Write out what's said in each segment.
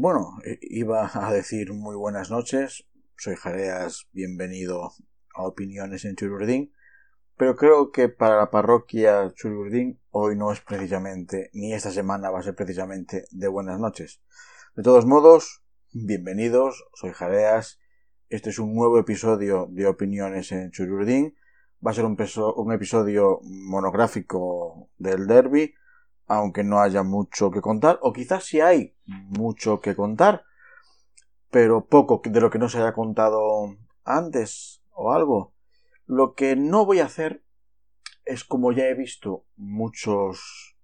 Bueno, eh, iba a decir muy buenas noches. Soy Jareas, bienvenido a Opiniones en Chururdín. Pero creo que para la parroquia Chururdín hoy no es precisamente, ni esta semana va a ser precisamente de buenas noches. De todos modos, bienvenidos, soy Jareas. Este es un nuevo episodio de Opiniones en Chururdín. Va a ser un, un episodio monográfico del derby aunque no haya mucho que contar, o quizás sí hay mucho que contar, pero poco de lo que no se haya contado antes o algo. Lo que no voy a hacer es como ya he visto muchos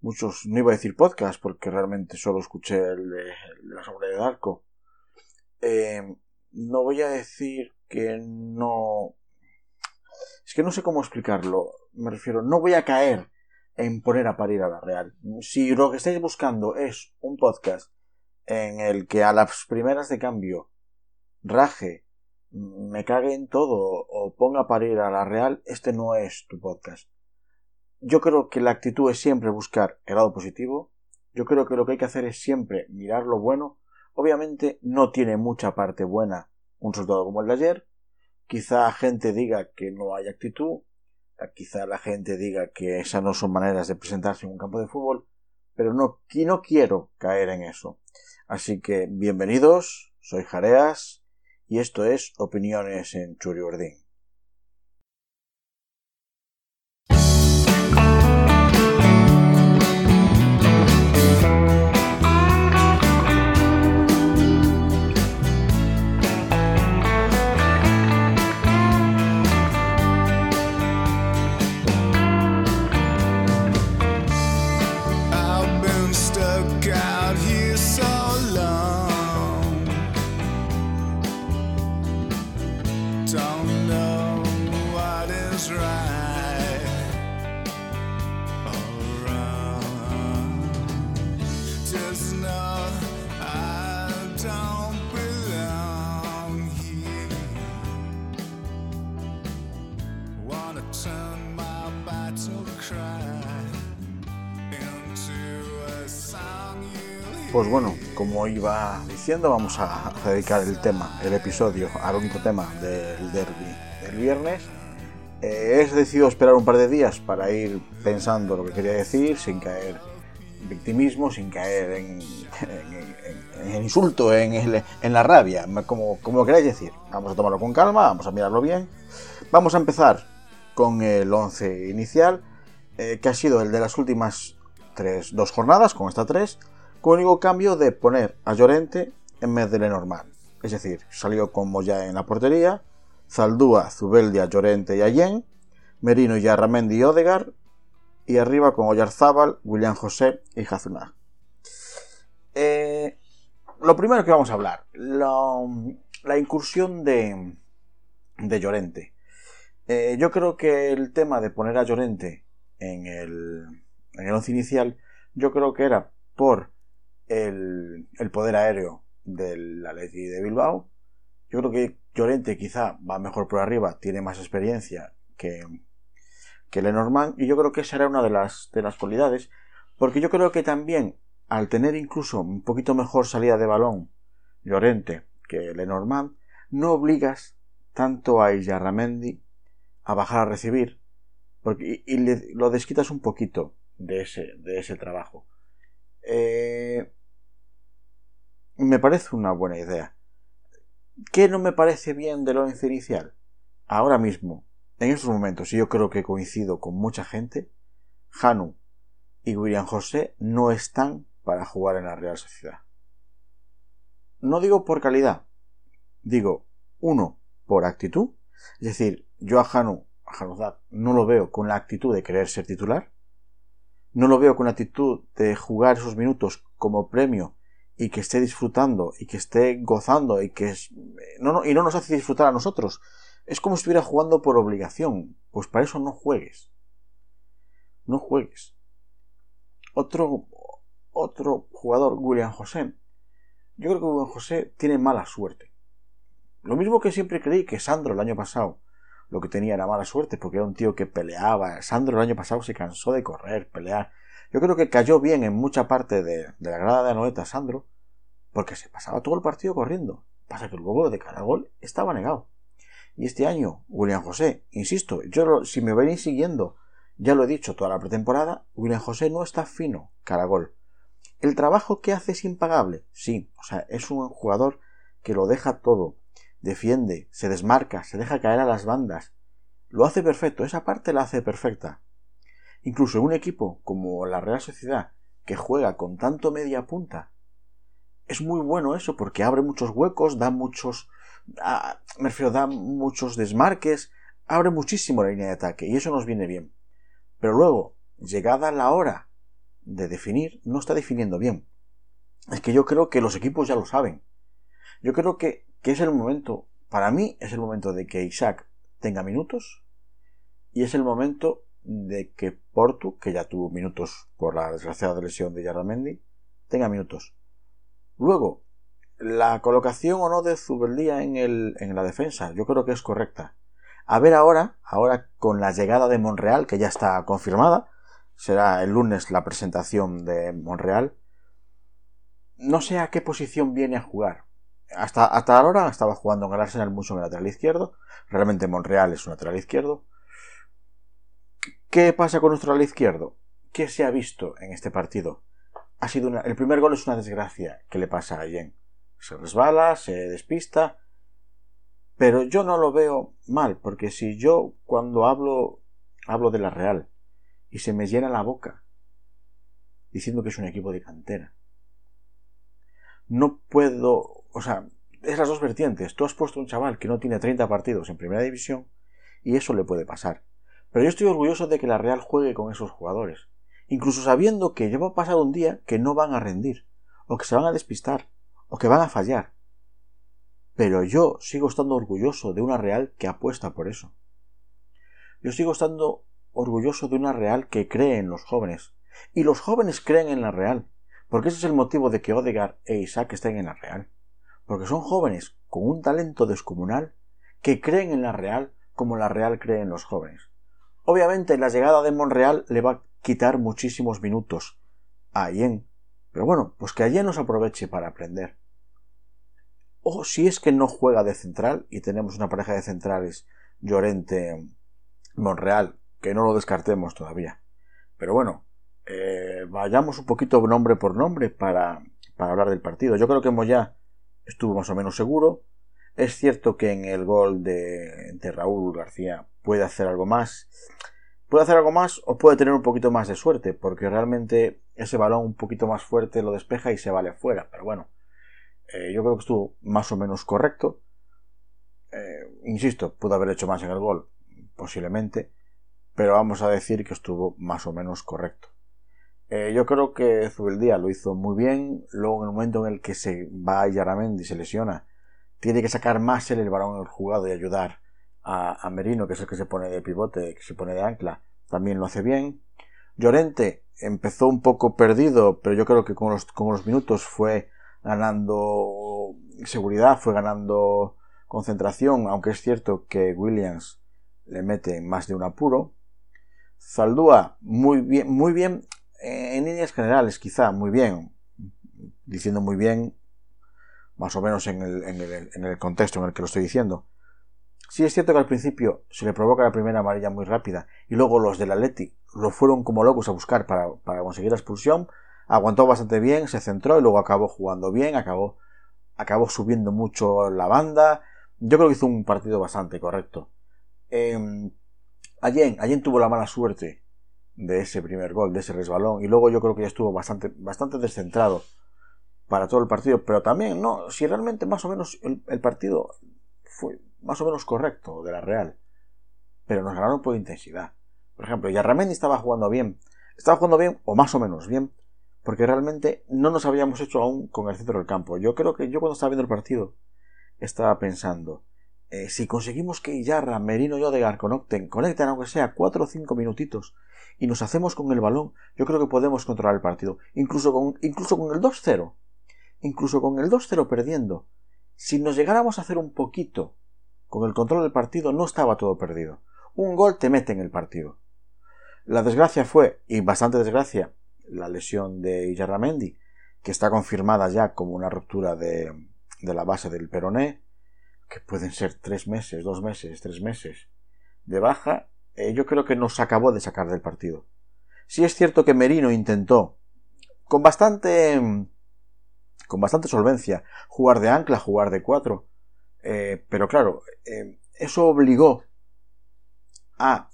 muchos, no iba a decir podcast porque realmente solo escuché el de, la sombra de arco. Eh, no voy a decir que no. Es que no sé cómo explicarlo. Me refiero, no voy a caer en poner a parir a la Real. Si lo que estáis buscando es un podcast en el que a las primeras de cambio raje, me cague en todo o ponga a parir a la Real, este no es tu podcast. Yo creo que la actitud es siempre buscar el lado positivo. Yo creo que lo que hay que hacer es siempre mirar lo bueno. Obviamente no tiene mucha parte buena un resultado como el de ayer. Quizá gente diga que no hay actitud, quizá la gente diga que esas no son maneras de presentarse en un campo de fútbol, pero no, no quiero caer en eso. Así que bienvenidos, soy Jareas y esto es Opiniones en Churiordín. Pues bueno, como iba diciendo, vamos a dedicar el tema, el episodio, al único tema del derby del viernes. Eh, he decidido esperar un par de días para ir pensando lo que quería decir, sin caer en victimismo, sin caer en, en, insulto, en, la rabia, como, como queráis decir. Vamos a tomarlo con calma, vamos a mirarlo bien. Vamos a empezar con el 11 inicial, eh, que ha sido el de las últimas tres, dos jornadas, con esta tres con el único cambio de poner a Llorente en vez de Lenormand. Es decir, salió con Moya en la portería, Zaldúa, Zubeldia, Llorente y Allen, Merino y Arramendi y Odegar, y arriba con Oyarzábal, William José y Hazunah. Eh, lo primero que vamos a hablar, la, incursión de, de Llorente. Eh, yo creo que el tema de poner a Llorente en el, en el once inicial, yo creo que era por el, poder aéreo del Atleti de Bilbao. Yo creo que Llorente quizá va mejor por arriba, tiene más experiencia que, que Lenormand y yo creo que esa era una de las, de las cualidades porque yo creo que también al tener incluso un poquito mejor salida de balón Llorente que Lenormand no obligas tanto a Illarramendi a bajar a recibir porque, y, lo desquitas un poquito de ese, de ese trabajo. Eh, me parece una buena idea. ¿Qué no me parece bien del once inicial? Ahora mismo, en estos momentos, y yo creo que coincido con mucha gente, Hanu y William José no están para jugar en la Real Sociedad. No digo por calidad, digo, uno, por actitud, es decir, yo a Hanu, a no lo veo con la actitud de querer ser titular, no lo veo con la actitud de jugar esos minutos como premio y que esté disfrutando y que esté gozando y que es, no, no, y no nos hace disfrutar a nosotros. Es como si estuviera jugando por obligación. Pues para eso no juegues. No juegues. Otro, otro jugador, William José. Yo creo que William José tiene mala suerte. Lo mismo que siempre creí que Sandro el año pasado lo que tenía era mala suerte porque era un tío que peleaba. Sandro el año pasado se cansó de correr, pelear. Yo creo que cayó bien en mucha parte de, la grada de Anoeta Sandro, porque se pasaba todo el partido corriendo. Pasa que el huevo de cada gol estaba negado. Y este año, William José, insisto, yo si me venís siguiendo, ya lo he dicho toda la pretemporada, William José no está fino cada gol. El trabajo que hace es impagable, sí, o sea, es un jugador que lo deja todo, defiende, se desmarca, se deja caer a las bandas. Lo hace perfecto, esa parte la hace perfecta. Incluso un equipo como la Real Sociedad, que juega con tanto media punta, es muy bueno eso porque abre muchos huecos, da muchos, ah, me refiero, da muchos desmarques, abre muchísimo la línea de ataque y eso nos viene bien. Pero luego, llegada la hora de definir, no está definiendo bien. Es que yo creo que los equipos ya lo saben. Yo creo que, que es el momento, para mí es el momento de que Isaac tenga minutos y es el momento de que Portu, que ya tuvo minutos por la desgraciada lesión de Yarramendi, tenga minutos. Luego, la colocación o no de Zubeldía en, el, en la defensa, yo creo que es correcta. A ver ahora, ahora con la llegada de Monreal, que ya está confirmada, será el lunes la presentación de Monreal. No sé a qué posición viene a jugar. Hasta, hasta ahora estaba jugando en el Arsenal mucho en el lateral izquierdo. Realmente Monreal es un lateral izquierdo. ¿Qué pasa con nuestro lateral izquierdo? ¿Qué se ha visto en este partido? Ha sido el primer gol es una desgracia que le pasa a Allen. Se resbala, se despista. Pero yo no lo veo mal, porque si yo cuando hablo hablo de la Real y se me llena la boca diciendo que es un equipo de cantera, no puedo, o sea, es las dos vertientes. Tú has puesto un chaval que no tiene 30 partidos en primera división y eso le puede pasar. Pero yo estoy orgulloso de que la Real juegue con esos jugadores, incluso sabiendo que ya va a pasar un día que no van a rendir, o que se van a despistar, o que van a fallar. Pero yo sigo estando orgulloso de una Real que apuesta por eso. Yo sigo estando orgulloso de una Real que cree en los jóvenes, y los jóvenes creen en la Real, porque ese es el motivo de que Odegar e Isaac estén en la Real, porque son jóvenes con un talento descomunal que creen en la Real como la Real cree en los jóvenes. Obviamente la llegada de Monreal le va a quitar muchísimos minutos a Allen. Pero bueno, pues que Allen nos aproveche para aprender. O si es que no juega de central y tenemos una pareja de centrales Llorente Monreal, que no lo descartemos todavía. Pero bueno, eh, vayamos un poquito nombre por nombre para, para hablar del partido. Yo creo que Moya estuvo más o menos seguro. Es cierto que en el gol de, Raúl García puede hacer algo más. Puede hacer algo más o puede tener un poquito más de suerte, porque realmente ese balón un poquito más fuerte lo despeja y se vale afuera. Pero bueno, eh, yo creo que estuvo más o menos correcto. Eh, insisto, pudo haber hecho más en el gol, posiblemente, pero vamos a decir que estuvo más o menos correcto. Eh, yo creo que Zubeldía lo hizo muy bien. Luego, en el momento en el que se va a Yaramendi y se lesiona, tiene que sacar más el el jugado y ayudar a, Merino, que es el que se pone de pivote, que se pone de ancla, también lo hace bien. Llorente empezó un poco perdido, pero yo creo que con los, con los minutos fue ganando seguridad, fue ganando concentración, aunque es cierto que Williams le mete más de un apuro. Zaldúa, muy bien, muy bien, en líneas generales, quizá, muy bien, diciendo muy bien, más o menos en el, en el, en el contexto en el que lo estoy diciendo. Sí es cierto que al principio se le provoca la primera amarilla muy rápida y luego los del Atleti lo fueron como locos a buscar para, conseguir la expulsión. Aguantó bastante bien, se centró y luego acabó jugando bien, acabó, acabó subiendo mucho la banda. Yo creo que hizo un partido bastante correcto. Eh, Allen, tuvo la mala suerte de ese primer gol, de ese resbalón, y luego yo creo que ya estuvo bastante, bastante descentrado para todo el partido, pero también, no, si realmente más o menos el partido fue más o menos correcto de la Real, pero nos ganaron por intensidad. Por ejemplo, Yarramendi estaba jugando bien, estaba jugando bien o más o menos bien, porque realmente no nos habíamos hecho aún con el centro del campo. Yo creo que yo cuando estaba viendo el partido estaba pensando, eh, si conseguimos que Yarra, Merino y Odegar conecten, conecten aunque sea 4 o 5 minutitos y nos hacemos con el balón, yo creo que podemos controlar el partido. Incluso con, incluso con el 2-0. Incluso con el 2-0 perdiendo. Si nos llegáramos a hacer un poquito con el control del partido no estaba todo perdido. Un gol te mete en el partido. La desgracia fue, y bastante desgracia, la lesión de Iyarramendi, que está confirmada ya como una ruptura de, de la base del peroné, que pueden ser tres meses, dos meses, tres meses de baja, eh, yo creo que nos acabó de sacar del partido. Sí es cierto que Merino intentó, con bastante, con bastante solvencia, jugar de ancla, jugar de cuatro, eh, pero claro, eh, eso obligó a,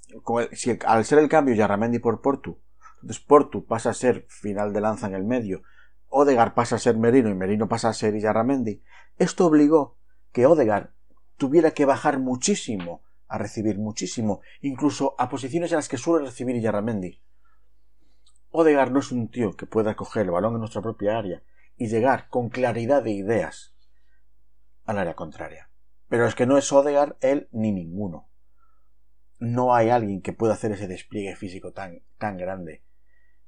si al ser el cambio Yarramendi por Portu, entonces Portu pasa a ser final de lanza en el medio, Odegar pasa a ser Merino y Merino pasa a ser Yarramendi, esto obligó que Odegar tuviera que bajar muchísimo a recibir muchísimo, incluso a posiciones en las que suele recibir Yarramendi. Odegar no es un tío que pueda coger el balón en nuestra propia área y llegar con claridad de ideas al área contraria. Pero es que no es Odegar él ni ninguno. No hay alguien que pueda hacer ese despliegue físico tan, tan grande.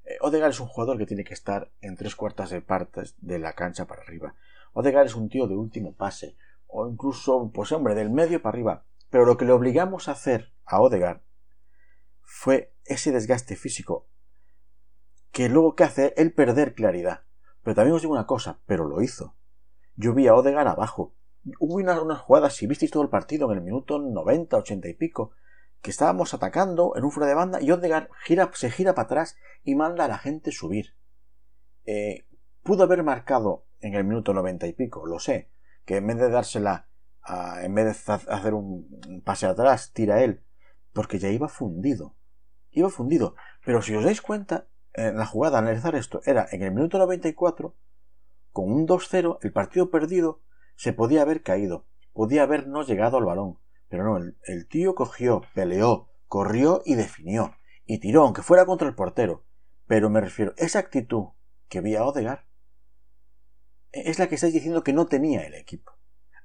Eh, Odegar es un jugador que tiene que estar en tres cuartas de partes de la cancha para arriba. Odegar es un tío de último pase, o incluso, pues hombre, del medio para arriba. Pero lo que le obligamos a hacer a Odegar fue ese desgaste físico que luego que hace él perder claridad. Pero también os digo una cosa, pero lo hizo. Yo vi a Odegar abajo. Hubo unas, jugadas, si visteis todo el partido en el minuto 90, 80 y pico, que estábamos atacando en un fuera de banda y Odegar gira, se gira para atrás y manda a la gente subir. Eh, pudo haber marcado en el minuto 90 y pico, lo sé, que en vez de dársela, en vez de hacer un pase atrás, tira él, porque ya iba fundido. Iba fundido. Pero si os dais cuenta, en la jugada, analizar esto, era en el minuto 94, con un 2-0, el partido perdido, se podía haber caído, podía haber no llegado al balón. Pero no, el, tío cogió, peleó, corrió y definió. Y tiró, aunque fuera contra el portero. Pero me refiero, esa actitud que vi a Odegar es la que estáis diciendo que no tenía el equipo.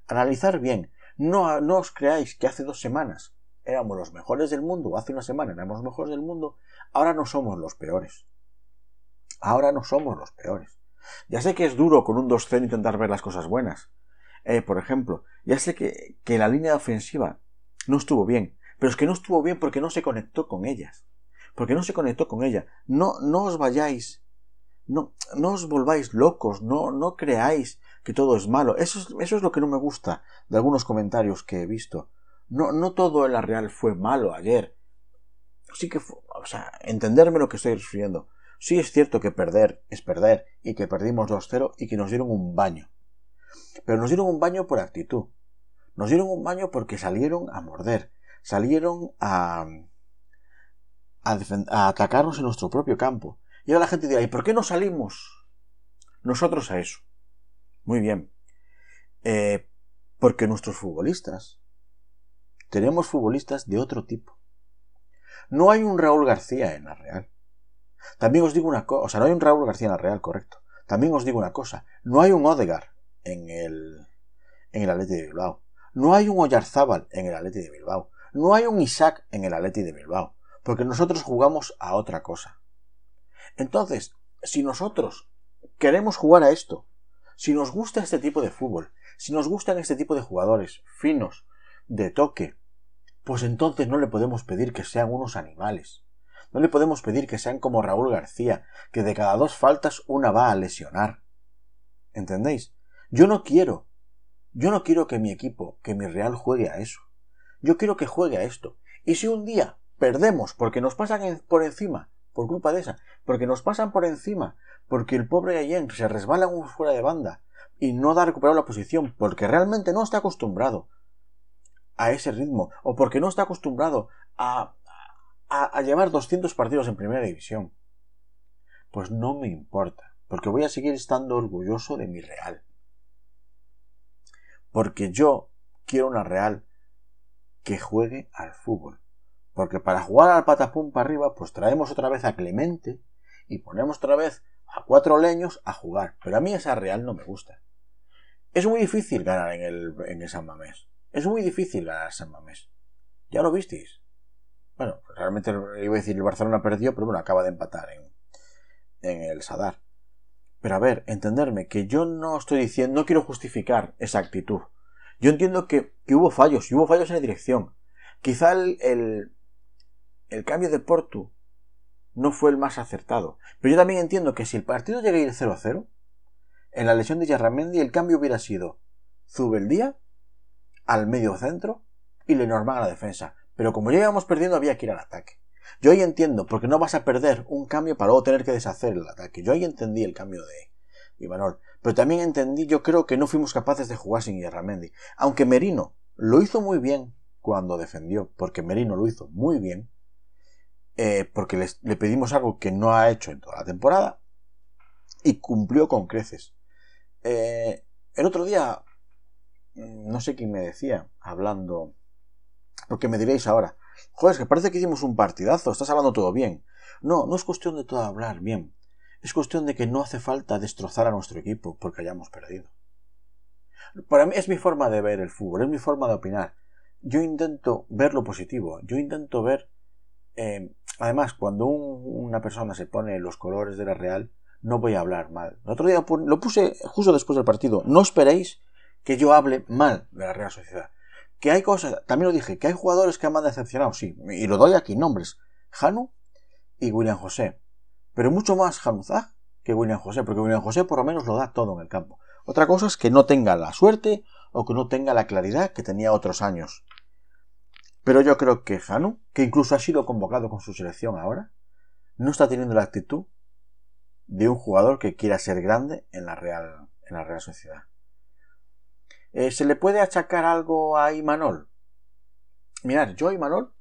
Analizar bien. No, no os creáis que hace dos semanas éramos los mejores del mundo, hace una semana éramos los mejores del mundo, ahora no somos los peores. Ahora no somos los peores. Ya sé que es duro con un 2-0 intentar ver las cosas buenas. Eh, por ejemplo, ya sé que, que la línea ofensiva no estuvo bien, pero es que no estuvo bien porque no se conectó con ellas. Porque no se conectó con ella. No, no os vayáis no, no os volváis locos, no, no creáis que todo es malo. Eso es, eso es lo que no me gusta de algunos comentarios que he visto. No, no todo en la Real fue malo ayer. Sí que o sea, entenderme lo que estoy refiriendo. Sí es cierto que perder es perder y que perdimos 2-0 y que nos dieron un baño. Pero nos dieron un baño por actitud. Nos dieron un baño porque salieron a morder, salieron a, atacarnos en nuestro propio campo. Y ahora la gente dirá, ¿y por qué no salimos nosotros a eso? Muy bien. Eh, porque nuestros futbolistas tenemos futbolistas de otro tipo. No hay un Raúl García en la Real. También os digo una cosa, o sea, no hay un Raúl García en la Real, correcto. También os digo una cosa, no hay un Odegar en el en el Atleti de Bilbao. No hay un Oyarzábal en el Atleti de Bilbao. No hay un Isaac en el Atleti de Bilbao, porque nosotros jugamos a otra cosa. Entonces, si nosotros queremos jugar a esto, si nos gusta este tipo de fútbol, si nos gustan este tipo de jugadores finos, de toque, pues entonces no le podemos pedir que sean unos animales. No le podemos pedir que sean como Raúl García, que de cada dos faltas una va a lesionar. ¿Entendéis? Yo no quiero. Yo no quiero que mi equipo, que mi Real juegue a eso. Yo quiero que juegue a esto. Y si un día perdemos porque nos pasan por encima por culpa de esa, porque nos pasan por encima, porque el pobre Allen se resbala un fuera de banda y no da recuperado la posición, porque realmente no está acostumbrado a ese ritmo, o porque no está acostumbrado a, a, llevar 200 partidos en primera división. Pues no me importa, porque voy a seguir estando orgulloso de mi Real. Porque yo quiero una Real que juegue al fútbol porque para jugar al patapum para arriba, pues traemos otra vez a Clemente y ponemos otra vez a cuatro leños a jugar. Pero a mí esa Real no me gusta. Es muy difícil ganar en el, en San Mamés. Es muy difícil ganar San Mamés. Ya lo visteis. Bueno, realmente iba a decir el Barcelona perdió, pero bueno, acaba de empatar en, el Sadar. Pero a ver, entenderme, que yo no estoy diciendo, no quiero justificar esa actitud. Yo entiendo que, que hubo fallos, y hubo fallos en la dirección. Quizá el, el cambio de Portu no fue el más acertado. Pero yo también entiendo que si el partido llega a ir 0-0, en la lesión de Yarramendi el cambio hubiera sido Zubeldía al medio centro y Lenormand a la defensa. Pero como ya íbamos perdiendo había que ir al ataque. Yo ahí entiendo, porque no vas a perder un cambio para luego tener que deshacer el ataque. Yo ahí entendí el cambio de Imanol. Pero también entendí, yo creo que no fuimos capaces de jugar sin Yarramendi. Aunque Merino lo hizo muy bien cuando defendió, porque Merino lo hizo muy bien, eh, porque le pedimos algo que no ha hecho en toda la temporada y cumplió con creces. Eh, el otro día, no sé quién me decía, hablando, porque me diréis ahora, joder, es que parece que hicimos un partidazo, estás hablando todo bien. No, no es cuestión de todo hablar bien, es cuestión de que no hace falta destrozar a nuestro equipo porque hayamos perdido. Para mí es mi forma de ver el fútbol, es mi forma de opinar. Yo intento ver lo positivo, yo intento ver... Eh, además, cuando una persona se pone los colores de la Real, no voy a hablar mal. El otro día lo puse justo después del partido. No esperéis que yo hable mal de la Real Sociedad. Que hay cosas, también lo dije, que hay jugadores que me han decepcionado, sí, y lo doy aquí, nombres. Janu y William José. Pero mucho más Januzaj que William José, porque William José por lo menos lo da todo en el campo. Otra cosa es que no tenga la suerte o que no tenga la claridad que tenía otros años. Pero yo creo que Janu, que incluso ha sido convocado con su selección ahora, no está teniendo la actitud de un jugador que quiera ser grande en la Real, en la Real Sociedad. Eh, ¿Se le puede achacar algo a Imanol? Mirad, yo a Imanol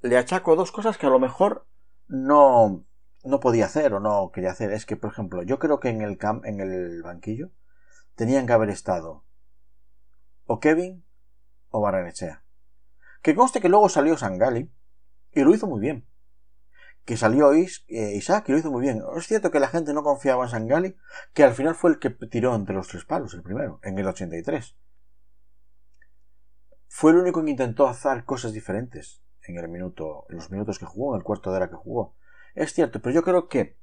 le achaco dos cosas que a lo mejor no, no podía hacer o no quería hacer. Es que, por ejemplo, yo creo que en el, camp, en el banquillo tenían que haber estado o Kevin o Barrenechea. Que conste que luego salió Sangali y lo hizo muy bien que salió eh, Isaac y lo hizo muy bien. Es cierto que la gente no confiaba en Sangali, que al final fue el que tiró entre los tres palos, el primero, en el 83. Fue el único que intentó hacer cosas diferentes en el minuto, en los minutos que jugó, en el cuarto de hora que jugó. Es cierto, pero yo creo que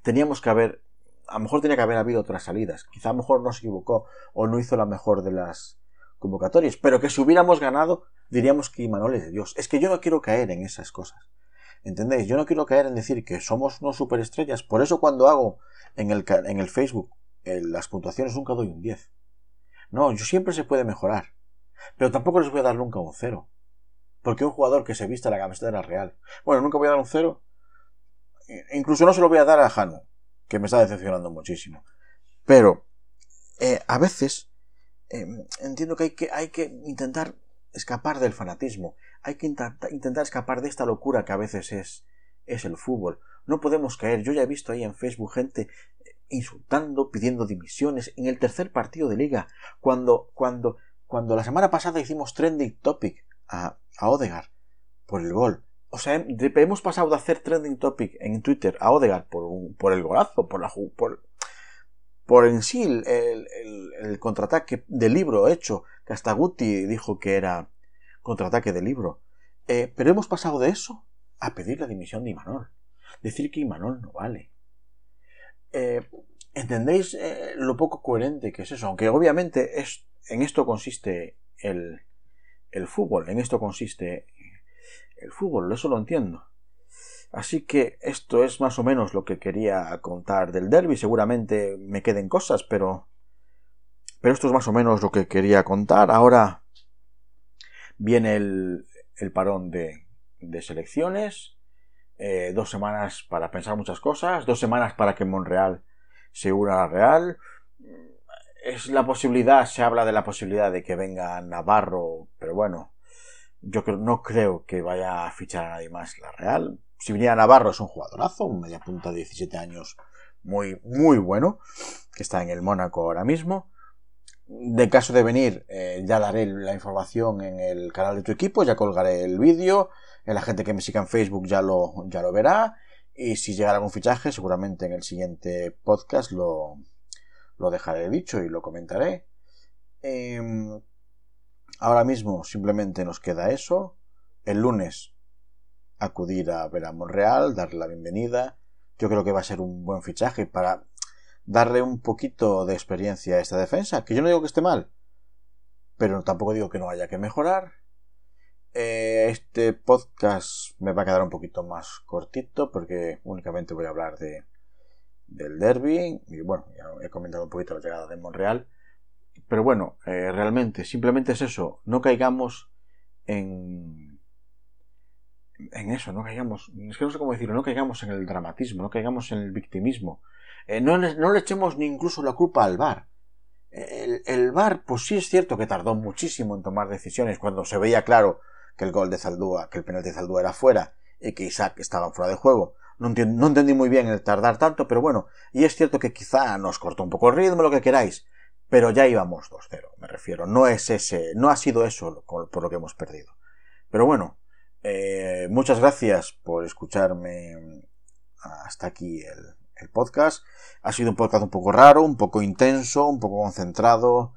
teníamos que haber, a lo mejor tenía que haber habido otras salidas. Quizá a lo mejor no se equivocó o no hizo la mejor de las convocatorias, pero que si hubiéramos ganado, diríamos que Imanol es de Dios. Es que yo no quiero caer en esas cosas. ¿Entendéis? Yo no quiero caer en decir que somos no superestrellas. Por eso cuando hago en el, en el Facebook eh, las puntuaciones nunca doy un 10. No, yo siempre se puede mejorar. Pero tampoco les voy a dar nunca un 0. Porque un jugador que se vista la camiseta de la Real. Bueno, nunca voy a dar un 0. E incluso no se lo voy a dar a Jano, que me está decepcionando muchísimo. Pero eh, a veces em, entiendo que hay, que hay que intentar escapar del fanatismo hay que intentar escapar de esta locura que a veces es, es el fútbol. No podemos caer. Yo ya he visto ahí en Facebook gente eh, insultando, pidiendo dimisiones en el tercer partido de liga, cuando, cuando, cuando la semana pasada hicimos trending topic a, a Odegar por el gol. O sea, hemos pasado de hacer trending topic en Twitter a Odegar por, por el golazo, por la por, por en sí el, el, el contraataque del libro hecho, que hasta dijo que era contraataque del libro. Eh, pero hemos pasado de eso a pedir la dimisión de Imanol. Decir que Imanol no vale. Eh, ¿Entendéis eh, lo poco coherente que es eso? Aunque obviamente es, en esto consiste el, el fútbol, en esto consiste el fútbol, eso lo entiendo. Así que esto es más o menos lo que quería contar del derby. Seguramente me queden cosas, pero. Pero esto es más o menos lo que quería contar. Ahora Viene el, parón de, selecciones, eh, dos semanas para pensar muchas cosas, dos semanas para que Monreal se una la Real. Es la posibilidad, se habla de la posibilidad de que venga Navarro, pero bueno, yo no creo que vaya a fichar a nadie más la Real. Si viniera Navarro es un jugadorazo, un media punta de 17 años muy, muy bueno, que está en el Mónaco ahora mismo. De caso de venir, eh, ya daré la información en el canal de tu equipo, ya colgaré el vídeo, la gente que me siga en Facebook ya lo, ya lo verá, y si llegara algún fichaje, seguramente en el siguiente podcast lo, lo dejaré dicho y lo comentaré. Em, ahora mismo simplemente nos queda eso. El lunes acudir a ver a Monreal, darle la bienvenida. Yo creo que va a ser un buen fichaje para darle un poquito de experiencia a esta defensa, que yo no digo que esté mal, pero tampoco digo que no haya que mejorar. Eh, este podcast me va a quedar un poquito más cortito porque únicamente voy a hablar de, del derby. Y bueno, ya he comentado un poquito la llegada de Monreal. Pero bueno, eh, realmente, simplemente es eso. No caigamos en. En eso, no caigamos. Es que no sé cómo decirlo, no caigamos en el dramatismo, no caigamos en el victimismo. Eh, no, le, no, echemos ni incluso la culpa al VAR. El, el VAR, pues sí es cierto que tardó muchísimo en tomar decisiones cuando se veía claro que el gol de Zaldúa, que el penalti de Zaldúa era fuera y que Isaac estaba fuera de juego. No, no entendí muy bien el tardar tanto, pero bueno, y es cierto que quizá nos cortó un poco el ritmo, lo que queráis, pero ya íbamos 2-0, me refiero. No es ese, no ha sido eso por lo que hemos perdido. Pero bueno, eh, muchas gracias por escucharme hasta aquí el, podcast. Ha sido un podcast un poco raro, un poco intenso, un poco concentrado,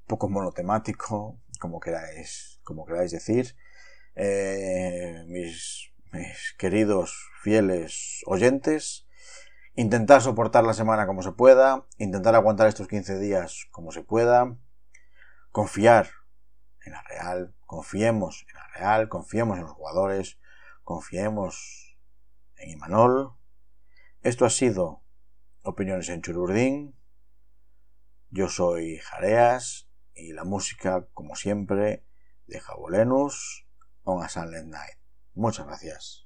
un poco monotemático, como queráis, como queráis decir. Eh, mis, mis queridos fieles oyentes, intentar soportar la semana como se pueda, intentar aguantar estos 15 días como se pueda, confiar en la Real, confiemos en Real, confiemos en los jugadores, confiemos en Imanol. Esto ha sido Opiniones en Chururdín. Yo soy Jareas y la música, como siempre, de Jabolenus on a Sunlit Night. Muchas gracias.